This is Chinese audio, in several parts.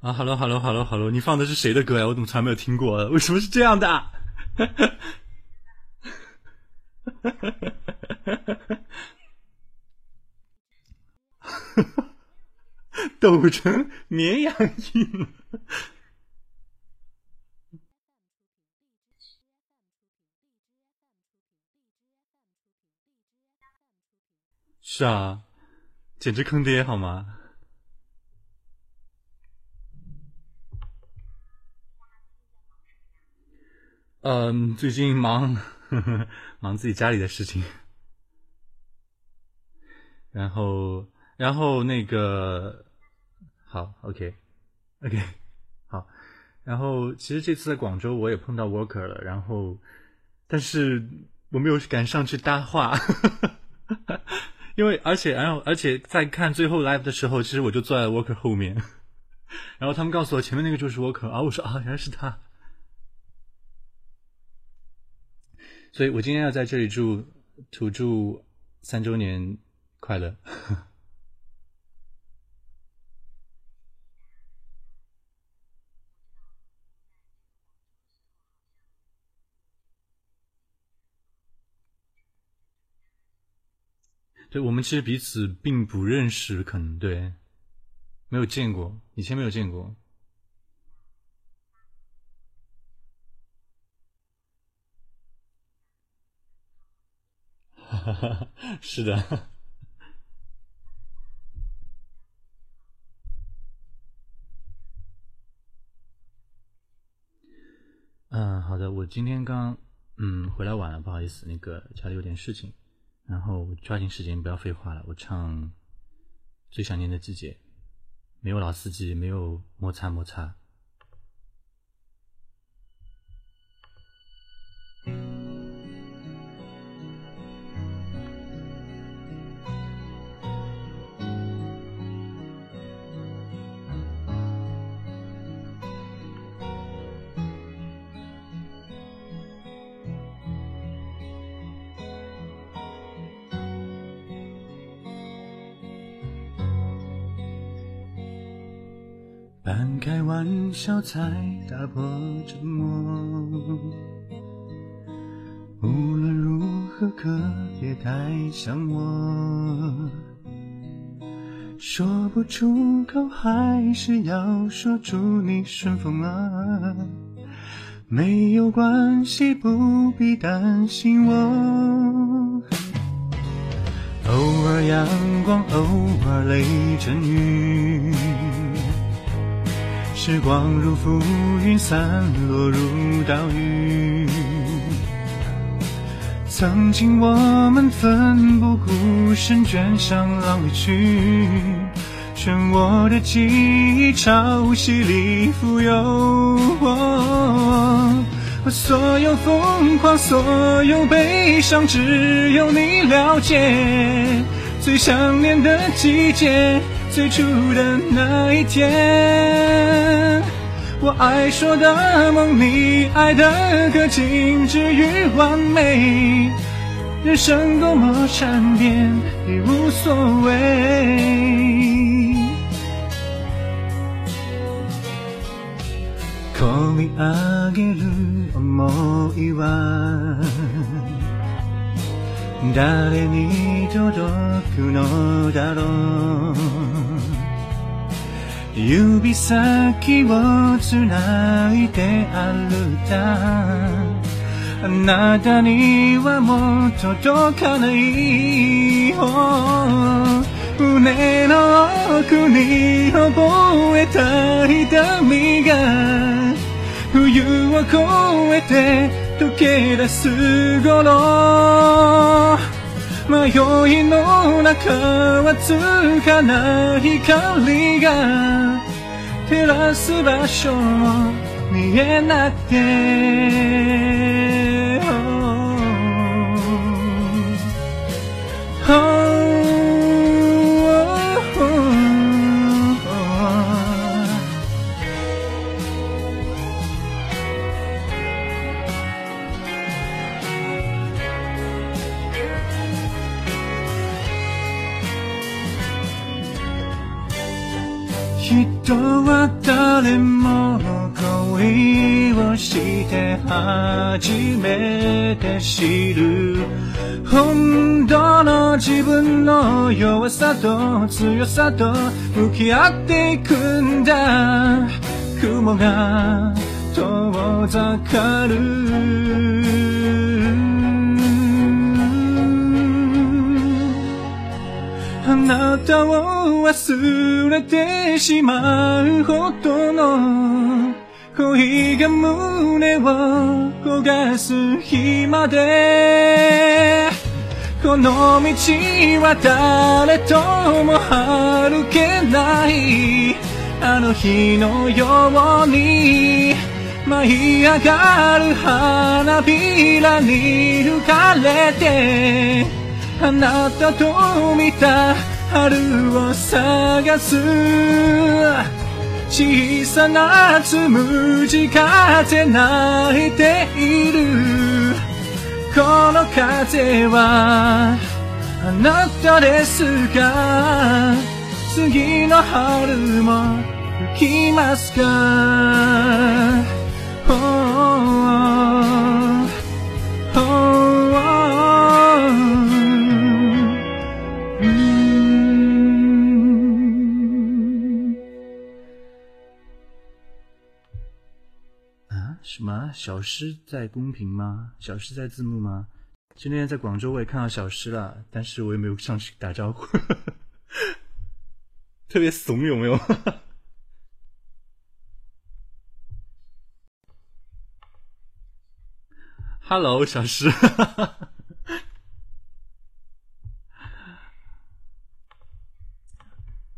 啊哈喽哈喽哈喽哈喽，你放的是谁的歌呀？我怎么从来没有听过？为什么是这样的？哈哈，哈哈哈哈哈，哈哈，抖成绵羊印。是啊，简直坑爹，好吗？嗯，最近忙呵呵 忙自己家里的事情，然后然后那个好，OK OK 好，然后其实这次在广州我也碰到 Worker 了，然后但是我没有敢上去搭话，因为而且然后而且在看最后 Live 的时候，其实我就坐在 Worker 后面，然后他们告诉我前面那个就是 Worker 啊，我说啊原来是他。所以，我今天要在这里祝土著三周年快乐。对，我们其实彼此并不认识，可能对，没有见过，以前没有见过。是的，嗯，好的，我今天刚嗯回来晚了，不好意思，那个家里有点事情，然后抓紧时间不要废话了，我唱《最想念的季节》，没有老司机，没有摩擦摩擦。半开玩笑才打破沉默。无论如何，可别太想我。说不出口，还是要说祝你顺风啊。没有关系，不必担心我。偶尔阳光，偶尔雷阵雨。时光如浮云，散落如岛屿。曾经我们奋不顾身，卷上浪里去。全我的记忆，潮汐里浮游。所有疯狂，所有悲伤，只有你了解。最想念的季节。最初的那一天，我爱说的梦，你爱的歌，仅止于完美。人生多么善变，已无所谓。誰に届くのだろう指先をつないで歩いたあなたにはもう届かない胸の奥に覚えた痛みが冬を越えて溶け出す頃宵の中はつかない光が照らす場所見えなくて人は誰も恋をして初めて知る本当の自分の弱さと強さと向き合っていくんだ雲が遠ざかるなたを忘れてしまうほどの恋が胸を焦がす日までこの道は誰とも歩けないあの日のように舞い上がる花びらに浮かれてあなたと見た春を探す小さなつむじ風泣いているこの風はあなたですか次の春も吹きますか、oh 什么？小诗在公屏吗？小诗在字幕吗？今天在广州我也看到小诗了，但是我也没有上去打招呼，特别怂，有没有？Hello，小诗。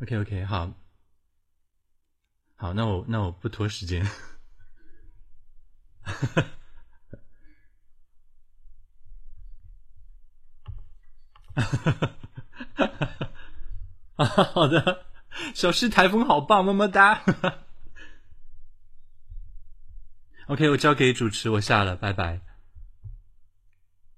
OK，OK，好，好，那我那我不拖时间。哈哈，哈哈哈哈哈，好的，小诗台风好棒，么么哒。OK，我交给主持，我下了，拜拜。